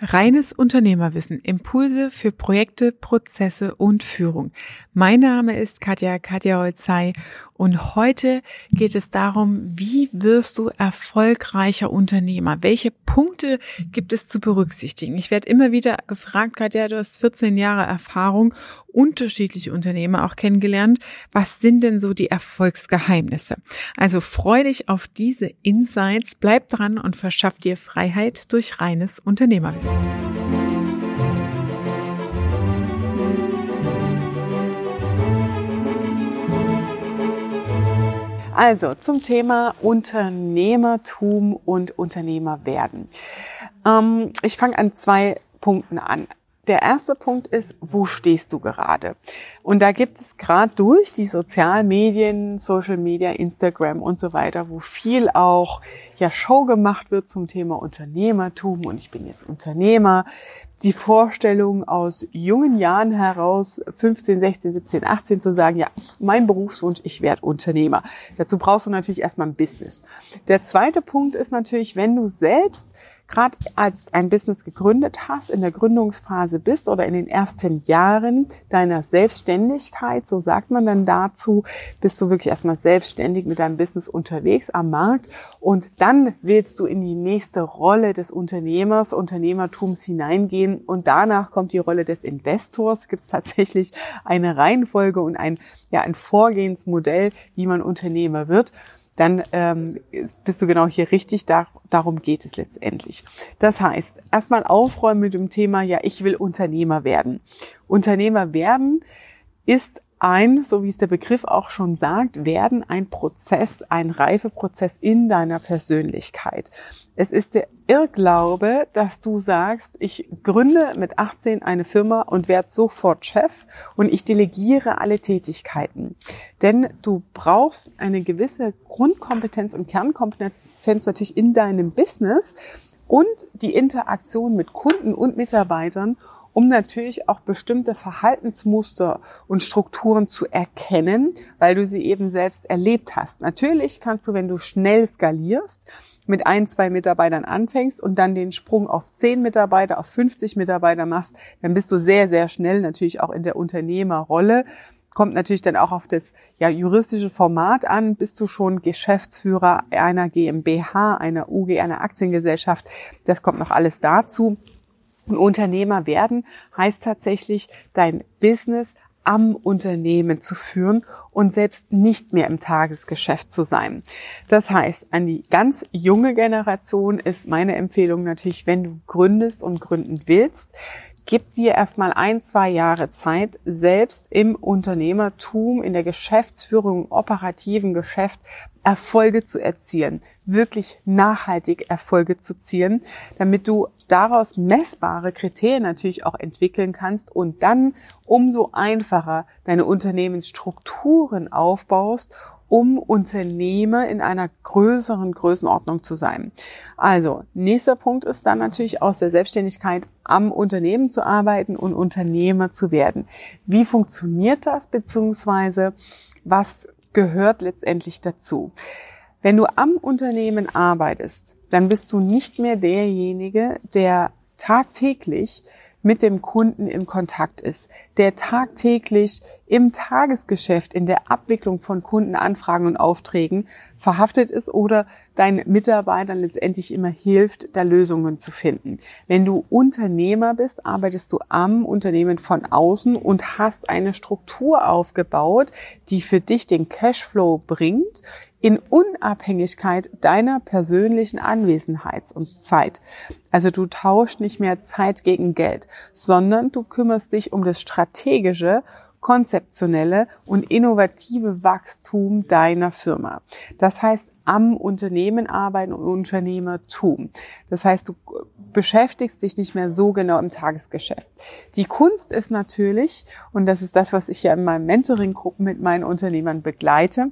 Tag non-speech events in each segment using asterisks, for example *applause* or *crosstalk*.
Reines Unternehmerwissen, Impulse für Projekte, Prozesse und Führung. Mein Name ist Katja, Katja Holzei und heute geht es darum, wie wirst du erfolgreicher Unternehmer? Welche Punkte gibt es zu berücksichtigen? Ich werde immer wieder gefragt, Katja, du hast 14 Jahre Erfahrung, unterschiedliche Unternehmer auch kennengelernt. Was sind denn so die Erfolgsgeheimnisse? Also freu dich auf diese Insights, bleib dran und verschaff dir Freiheit durch reines Unternehmerwissen. Also zum Thema Unternehmertum und Unternehmerwerden. Ähm, ich fange an zwei Punkten an. Der erste Punkt ist, wo stehst du gerade? Und da gibt es gerade durch die sozialen Medien, Social Media, Instagram und so weiter, wo viel auch ja Show gemacht wird zum Thema Unternehmertum und ich bin jetzt Unternehmer die Vorstellung aus jungen Jahren heraus, 15, 16, 17, 18 zu sagen, ja, mein Berufswunsch, ich werde Unternehmer. Dazu brauchst du natürlich erstmal ein Business. Der zweite Punkt ist natürlich, wenn du selbst gerade als ein Business gegründet hast, in der Gründungsphase bist oder in den ersten Jahren deiner Selbstständigkeit, so sagt man dann dazu, bist du wirklich erstmal selbstständig mit deinem Business unterwegs am Markt und dann willst du in die nächste Rolle des Unternehmers, Unternehmertums hineingehen und danach kommt die Rolle des Investors. Gibt es tatsächlich eine Reihenfolge und ein, ja, ein Vorgehensmodell, wie man Unternehmer wird dann ähm, bist du genau hier richtig. Da, darum geht es letztendlich. Das heißt, erstmal aufräumen mit dem Thema, ja, ich will Unternehmer werden. Unternehmer werden ist ein, so wie es der Begriff auch schon sagt, werden ein Prozess, ein Reifeprozess in deiner Persönlichkeit. Es ist der Irrglaube, dass du sagst, ich gründe mit 18 eine Firma und werde sofort Chef und ich delegiere alle Tätigkeiten. Denn du brauchst eine gewisse Grundkompetenz und Kernkompetenz natürlich in deinem Business und die Interaktion mit Kunden und Mitarbeitern, um natürlich auch bestimmte Verhaltensmuster und Strukturen zu erkennen, weil du sie eben selbst erlebt hast. Natürlich kannst du, wenn du schnell skalierst, mit ein, zwei Mitarbeitern anfängst und dann den Sprung auf zehn Mitarbeiter, auf 50 Mitarbeiter machst, dann bist du sehr, sehr schnell natürlich auch in der Unternehmerrolle. Kommt natürlich dann auch auf das ja, juristische Format an. Bist du schon Geschäftsführer einer GmbH, einer UG, einer Aktiengesellschaft? Das kommt noch alles dazu. Und Unternehmer werden heißt tatsächlich, dein Business am Unternehmen zu führen und selbst nicht mehr im Tagesgeschäft zu sein. Das heißt, an die ganz junge Generation ist meine Empfehlung natürlich, wenn du gründest und gründen willst, gib dir erstmal ein, zwei Jahre Zeit, selbst im Unternehmertum, in der Geschäftsführung, im operativen Geschäft Erfolge zu erzielen, wirklich nachhaltig Erfolge zu zielen, damit du daraus messbare Kriterien natürlich auch entwickeln kannst und dann umso einfacher deine Unternehmensstrukturen aufbaust um Unternehmer in einer größeren Größenordnung zu sein. Also, nächster Punkt ist dann natürlich aus der Selbstständigkeit am Unternehmen zu arbeiten und Unternehmer zu werden. Wie funktioniert das, beziehungsweise was gehört letztendlich dazu? Wenn du am Unternehmen arbeitest, dann bist du nicht mehr derjenige, der tagtäglich mit dem Kunden im Kontakt ist, der tagtäglich im Tagesgeschäft, in der Abwicklung von Kundenanfragen und Aufträgen verhaftet ist oder deinen Mitarbeitern letztendlich immer hilft, da Lösungen zu finden. Wenn du Unternehmer bist, arbeitest du am Unternehmen von außen und hast eine Struktur aufgebaut, die für dich den Cashflow bringt, in Unabhängigkeit deiner persönlichen Anwesenheit und Zeit. Also du tauschst nicht mehr Zeit gegen Geld, sondern du kümmerst dich um das strategische, konzeptionelle und innovative Wachstum deiner Firma. Das heißt, am Unternehmen arbeiten und Unternehmertum. Das heißt, du beschäftigst dich nicht mehr so genau im Tagesgeschäft. Die Kunst ist natürlich, und das ist das, was ich ja in meinen Mentoring-Gruppen mit meinen Unternehmern begleite,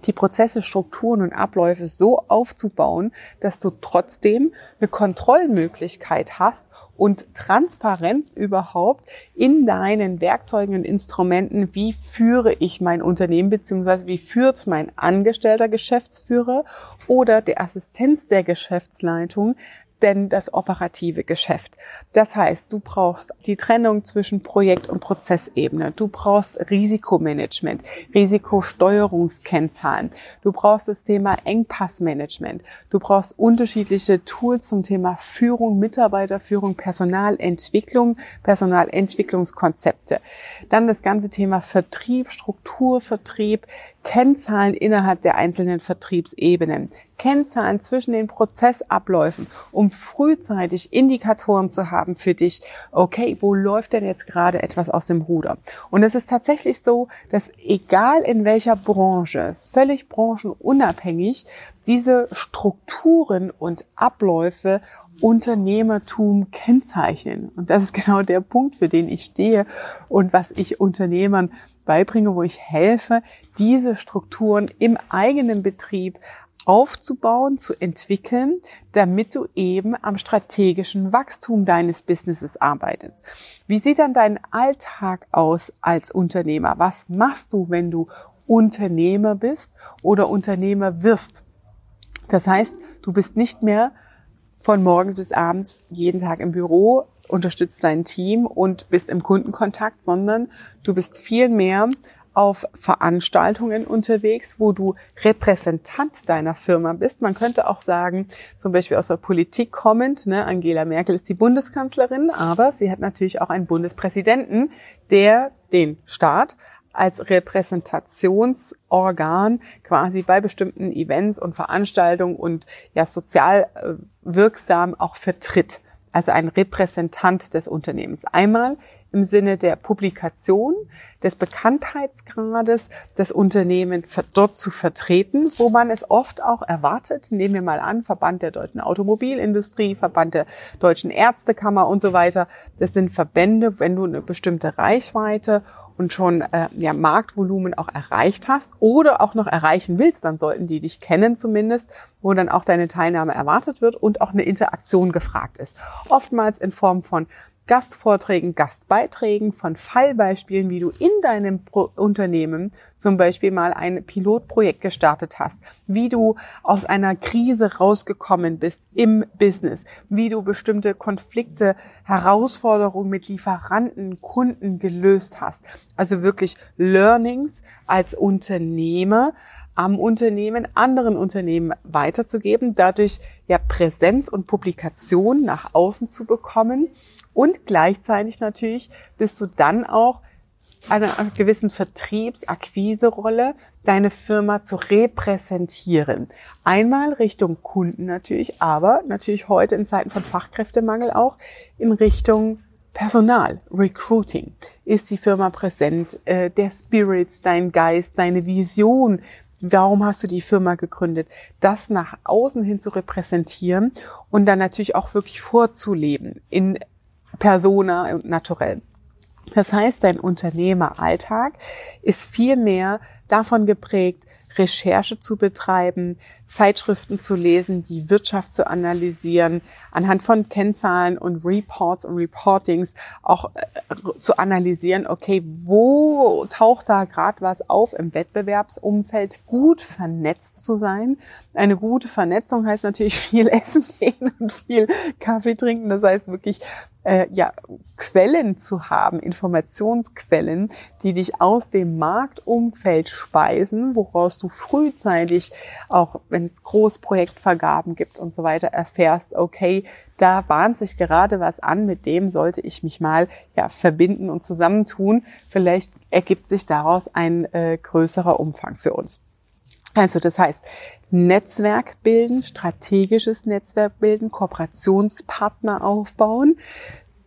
die Prozesse, Strukturen und Abläufe so aufzubauen, dass du trotzdem eine Kontrollmöglichkeit hast und Transparenz überhaupt in deinen Werkzeugen und Instrumenten, wie führe ich mein Unternehmen beziehungsweise wie führt mein angestellter Geschäftsführer oder der Assistenz der Geschäftsleitung denn das operative Geschäft. Das heißt, du brauchst die Trennung zwischen Projekt- und Prozessebene. Du brauchst Risikomanagement, Risikosteuerungskennzahlen. Du brauchst das Thema Engpassmanagement. Du brauchst unterschiedliche Tools zum Thema Führung, Mitarbeiterführung, Personalentwicklung, Personalentwicklungskonzepte. Dann das ganze Thema Vertrieb, Strukturvertrieb, Kennzahlen innerhalb der einzelnen Vertriebsebenen, Kennzahlen zwischen den Prozessabläufen, um frühzeitig Indikatoren zu haben für dich, okay, wo läuft denn jetzt gerade etwas aus dem Ruder? Und es ist tatsächlich so, dass egal in welcher Branche, völlig branchenunabhängig, diese Strukturen und Abläufe Unternehmertum kennzeichnen. Und das ist genau der Punkt, für den ich stehe und was ich Unternehmern beibringe, wo ich helfe, diese Strukturen im eigenen Betrieb aufzubauen, zu entwickeln, damit du eben am strategischen Wachstum deines Businesses arbeitest. Wie sieht dann dein Alltag aus als Unternehmer? Was machst du, wenn du Unternehmer bist oder Unternehmer wirst? Das heißt, du bist nicht mehr von morgens bis abends jeden Tag im Büro, unterstützt dein Team und bist im Kundenkontakt, sondern du bist viel mehr auf Veranstaltungen unterwegs, wo du Repräsentant deiner Firma bist. Man könnte auch sagen, zum Beispiel aus der Politik kommend, ne, Angela Merkel ist die Bundeskanzlerin, aber sie hat natürlich auch einen Bundespräsidenten, der den Staat als Repräsentationsorgan quasi bei bestimmten Events und Veranstaltungen und ja sozial äh, wirksam auch vertritt. Also ein Repräsentant des Unternehmens. Einmal im Sinne der Publikation, des Bekanntheitsgrades des Unternehmens dort zu vertreten, wo man es oft auch erwartet. Nehmen wir mal an, Verband der deutschen Automobilindustrie, Verband der deutschen Ärztekammer und so weiter. Das sind Verbände, wenn du eine bestimmte Reichweite und schon äh, ja, Marktvolumen auch erreicht hast oder auch noch erreichen willst, dann sollten die dich kennen zumindest, wo dann auch deine Teilnahme erwartet wird und auch eine Interaktion gefragt ist. Oftmals in Form von Gastvorträgen, Gastbeiträgen, von Fallbeispielen, wie du in deinem Pro Unternehmen zum Beispiel mal ein Pilotprojekt gestartet hast, wie du aus einer Krise rausgekommen bist im Business, wie du bestimmte Konflikte, Herausforderungen mit Lieferanten, Kunden gelöst hast. Also wirklich Learnings als Unternehmer am Unternehmen, anderen Unternehmen weiterzugeben, dadurch ja Präsenz und Publikation nach außen zu bekommen und gleichzeitig natürlich bist du dann auch einer gewissen Vertriebsakquise-Rolle, deine Firma zu repräsentieren. Einmal Richtung Kunden natürlich, aber natürlich heute in Zeiten von Fachkräftemangel auch in Richtung Personal, Recruiting. Ist die Firma präsent? Äh, der Spirit, dein Geist, deine Vision, Warum hast du die Firma gegründet? Das nach außen hin zu repräsentieren und dann natürlich auch wirklich vorzuleben in persona und naturell. Das heißt, dein Unternehmeralltag ist viel mehr davon geprägt, Recherche zu betreiben, Zeitschriften zu lesen, die Wirtschaft zu analysieren, anhand von Kennzahlen und Reports und Reportings auch äh, zu analysieren, okay, wo taucht da gerade was auf im Wettbewerbsumfeld, gut vernetzt zu sein. Eine gute Vernetzung heißt natürlich *laughs* viel essen gehen und viel Kaffee trinken. Das heißt wirklich äh, ja, Quellen zu haben, Informationsquellen, die dich aus dem Marktumfeld speisen, woraus du frühzeitig, auch wenn es Großprojektvergaben gibt und so weiter, erfährst, okay, da bahnt sich gerade was an, mit dem sollte ich mich mal ja, verbinden und zusammentun. Vielleicht ergibt sich daraus ein äh, größerer Umfang für uns. Also das heißt, Netzwerk bilden, strategisches Netzwerk bilden, Kooperationspartner aufbauen,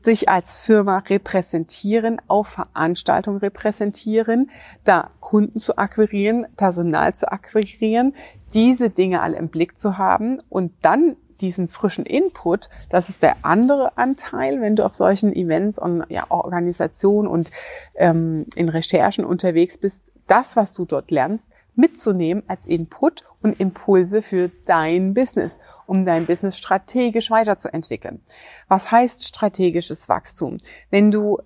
sich als Firma repräsentieren, auf Veranstaltungen repräsentieren, da Kunden zu akquirieren, Personal zu akquirieren, diese Dinge alle im Blick zu haben und dann diesen frischen Input, das ist der andere Anteil, wenn du auf solchen Events und ja, Organisationen und ähm, in Recherchen unterwegs bist, das, was du dort lernst, mitzunehmen als Input und Impulse für dein Business, um dein Business strategisch weiterzuentwickeln. Was heißt strategisches Wachstum? Wenn du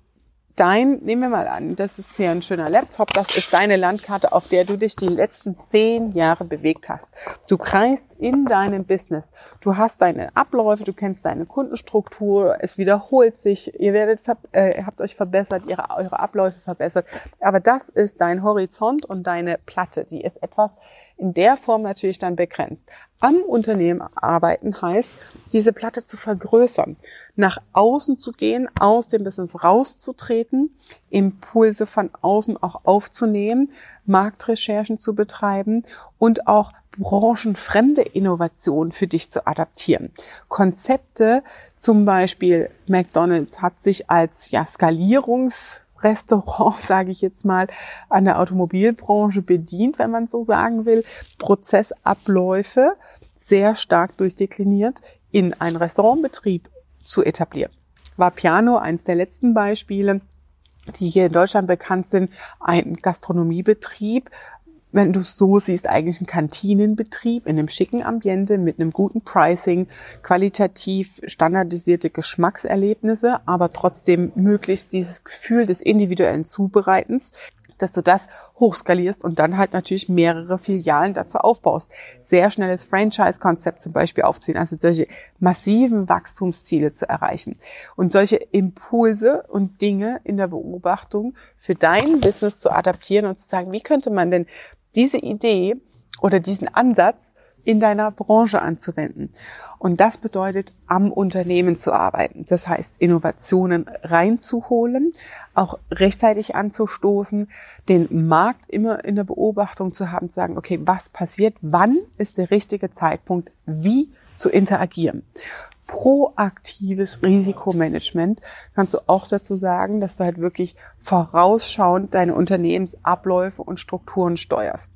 dein, nehmen wir mal an, das ist hier ein schöner Laptop, das ist deine Landkarte, auf der du dich die letzten zehn Jahre bewegt hast. Du kreist in deinem Business. Du hast deine Abläufe, du kennst deine Kundenstruktur, es wiederholt sich, ihr werdet, äh, habt euch verbessert, ihre, eure Abläufe verbessert. Aber das ist dein Horizont und deine Platte. Die ist etwas, in der Form natürlich dann begrenzt. Am Unternehmen arbeiten heißt, diese Platte zu vergrößern, nach außen zu gehen, aus dem Business rauszutreten, Impulse von außen auch aufzunehmen, Marktrecherchen zu betreiben und auch branchenfremde Innovationen für dich zu adaptieren. Konzepte, zum Beispiel McDonald's hat sich als ja, Skalierungs Restaurant, *laughs* sage ich jetzt mal, an der Automobilbranche bedient, wenn man so sagen will, Prozessabläufe sehr stark durchdekliniert in einen Restaurantbetrieb zu etablieren. War Piano eins der letzten Beispiele, die hier in Deutschland bekannt sind, ein Gastronomiebetrieb, wenn du so siehst, eigentlich ein Kantinenbetrieb in einem schicken Ambiente mit einem guten Pricing, qualitativ standardisierte Geschmackserlebnisse, aber trotzdem möglichst dieses Gefühl des individuellen Zubereitens, dass du das hochskalierst und dann halt natürlich mehrere Filialen dazu aufbaust. Sehr schnelles Franchise-Konzept zum Beispiel aufziehen, also solche massiven Wachstumsziele zu erreichen. Und solche Impulse und Dinge in der Beobachtung für dein Business zu adaptieren und zu sagen, wie könnte man denn diese Idee oder diesen Ansatz in deiner Branche anzuwenden. Und das bedeutet, am Unternehmen zu arbeiten. Das heißt, Innovationen reinzuholen, auch rechtzeitig anzustoßen, den Markt immer in der Beobachtung zu haben, zu sagen, okay, was passiert, wann ist der richtige Zeitpunkt, wie zu interagieren. Proaktives Risikomanagement kannst du auch dazu sagen, dass du halt wirklich vorausschauend deine Unternehmensabläufe und Strukturen steuerst.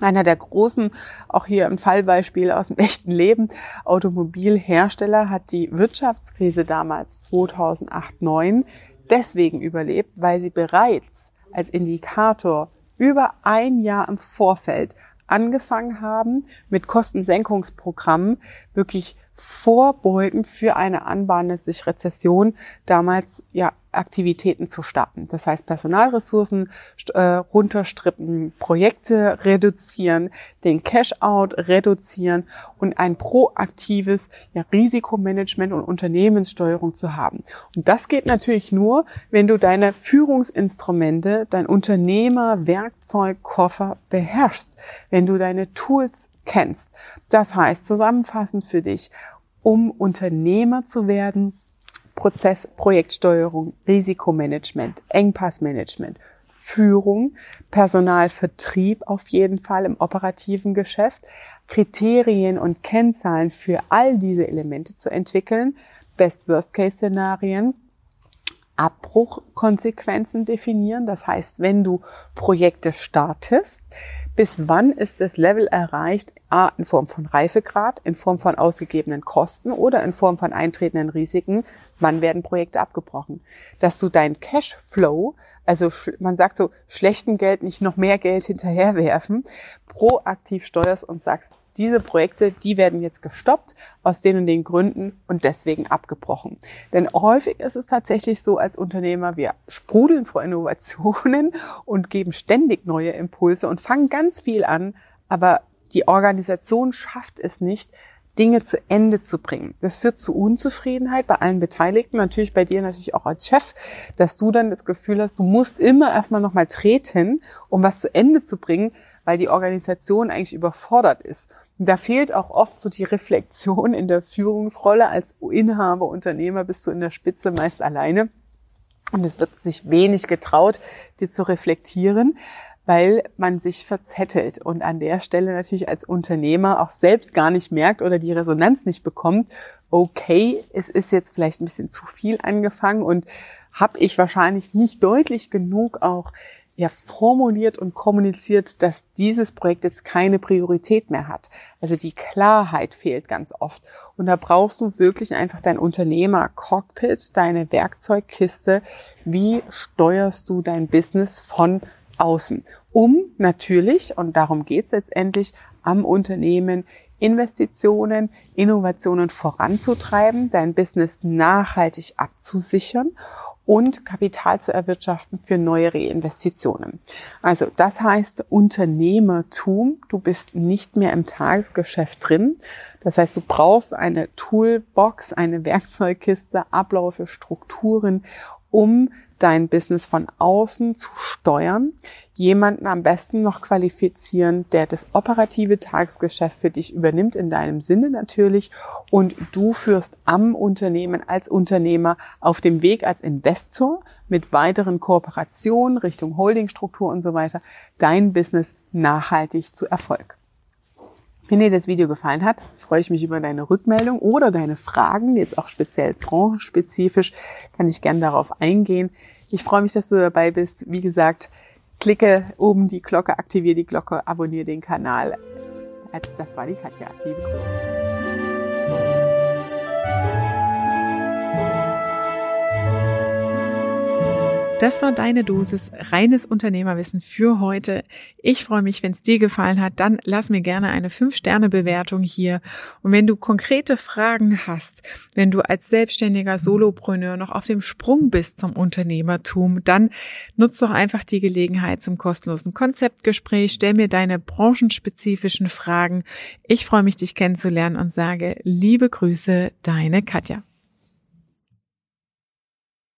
Einer der großen, auch hier ein Fallbeispiel aus dem *laughs* echten Leben, Automobilhersteller hat die Wirtschaftskrise damals 2008-9 deswegen überlebt, weil sie bereits als Indikator über ein Jahr im Vorfeld angefangen haben, mit Kostensenkungsprogrammen wirklich vorbeugen für eine anbahnende Rezession damals ja Aktivitäten zu starten. Das heißt Personalressourcen äh, runterstrippen, Projekte reduzieren, den Cash-out reduzieren und ein proaktives ja, Risikomanagement und Unternehmenssteuerung zu haben. Und das geht natürlich nur, wenn du deine Führungsinstrumente, dein Unternehmer, Werkzeugkoffer beherrschst, wenn du deine Tools kennst. Das heißt zusammenfassend für dich, um Unternehmer zu werden, Prozess, Projektsteuerung, Risikomanagement, Engpassmanagement, Führung, Personalvertrieb auf jeden Fall im operativen Geschäft, Kriterien und Kennzahlen für all diese Elemente zu entwickeln, Best-Worst-Case-Szenarien, Abbruchkonsequenzen definieren. Das heißt, wenn du Projekte startest, bis wann ist das Level erreicht, a, in Form von Reifegrad, in Form von ausgegebenen Kosten oder in Form von eintretenden Risiken, wann werden Projekte abgebrochen. Dass du dein Cashflow, also man sagt so, schlechten Geld nicht noch mehr Geld hinterherwerfen, proaktiv steuerst und sagst, diese Projekte, die werden jetzt gestoppt aus den und den Gründen und deswegen abgebrochen. Denn häufig ist es tatsächlich so als Unternehmer, wir sprudeln vor Innovationen *laughs* und geben ständig neue Impulse und fangen ganz viel an, aber die Organisation schafft es nicht, Dinge zu Ende zu bringen. Das führt zu Unzufriedenheit bei allen Beteiligten, natürlich bei dir natürlich auch als Chef, dass du dann das Gefühl hast, du musst immer erstmal nochmal treten, um was zu Ende zu bringen, weil die Organisation eigentlich überfordert ist. Da fehlt auch oft so die Reflexion in der Führungsrolle. Als Inhaber, Unternehmer bist du in der Spitze meist alleine. Und es wird sich wenig getraut, dir zu reflektieren weil man sich verzettelt und an der Stelle natürlich als Unternehmer auch selbst gar nicht merkt oder die Resonanz nicht bekommt, okay, es ist jetzt vielleicht ein bisschen zu viel angefangen und habe ich wahrscheinlich nicht deutlich genug auch ja formuliert und kommuniziert, dass dieses Projekt jetzt keine Priorität mehr hat. Also die Klarheit fehlt ganz oft. Und da brauchst du wirklich einfach dein Unternehmer-Cockpit, deine Werkzeugkiste. Wie steuerst du dein Business von außen? um natürlich, und darum geht es letztendlich, am Unternehmen Investitionen, Innovationen voranzutreiben, dein Business nachhaltig abzusichern und Kapital zu erwirtschaften für neue Reinvestitionen. Also das heißt Unternehmertum. Du bist nicht mehr im Tagesgeschäft drin. Das heißt, du brauchst eine Toolbox, eine Werkzeugkiste, Abläufe, Strukturen, um dein Business von außen zu steuern, jemanden am besten noch qualifizieren, der das operative Tagesgeschäft für dich übernimmt, in deinem Sinne natürlich, und du führst am Unternehmen als Unternehmer auf dem Weg als Investor mit weiteren Kooperationen Richtung Holdingstruktur und so weiter dein Business nachhaltig zu Erfolg. Wenn dir das Video gefallen hat, freue ich mich über deine Rückmeldung oder deine Fragen, jetzt auch speziell branchenspezifisch, kann ich gerne darauf eingehen. Ich freue mich, dass du dabei bist. Wie gesagt, klicke oben die Glocke, aktiviere die Glocke, abonniere den Kanal. Das war die Katja. Liebe Grüße. Das war deine Dosis reines Unternehmerwissen für heute. Ich freue mich, wenn es dir gefallen hat, dann lass mir gerne eine 5-Sterne-Bewertung hier. Und wenn du konkrete Fragen hast, wenn du als selbstständiger Solopreneur noch auf dem Sprung bist zum Unternehmertum, dann nutz doch einfach die Gelegenheit zum kostenlosen Konzeptgespräch. Stell mir deine branchenspezifischen Fragen. Ich freue mich, dich kennenzulernen und sage liebe Grüße, deine Katja.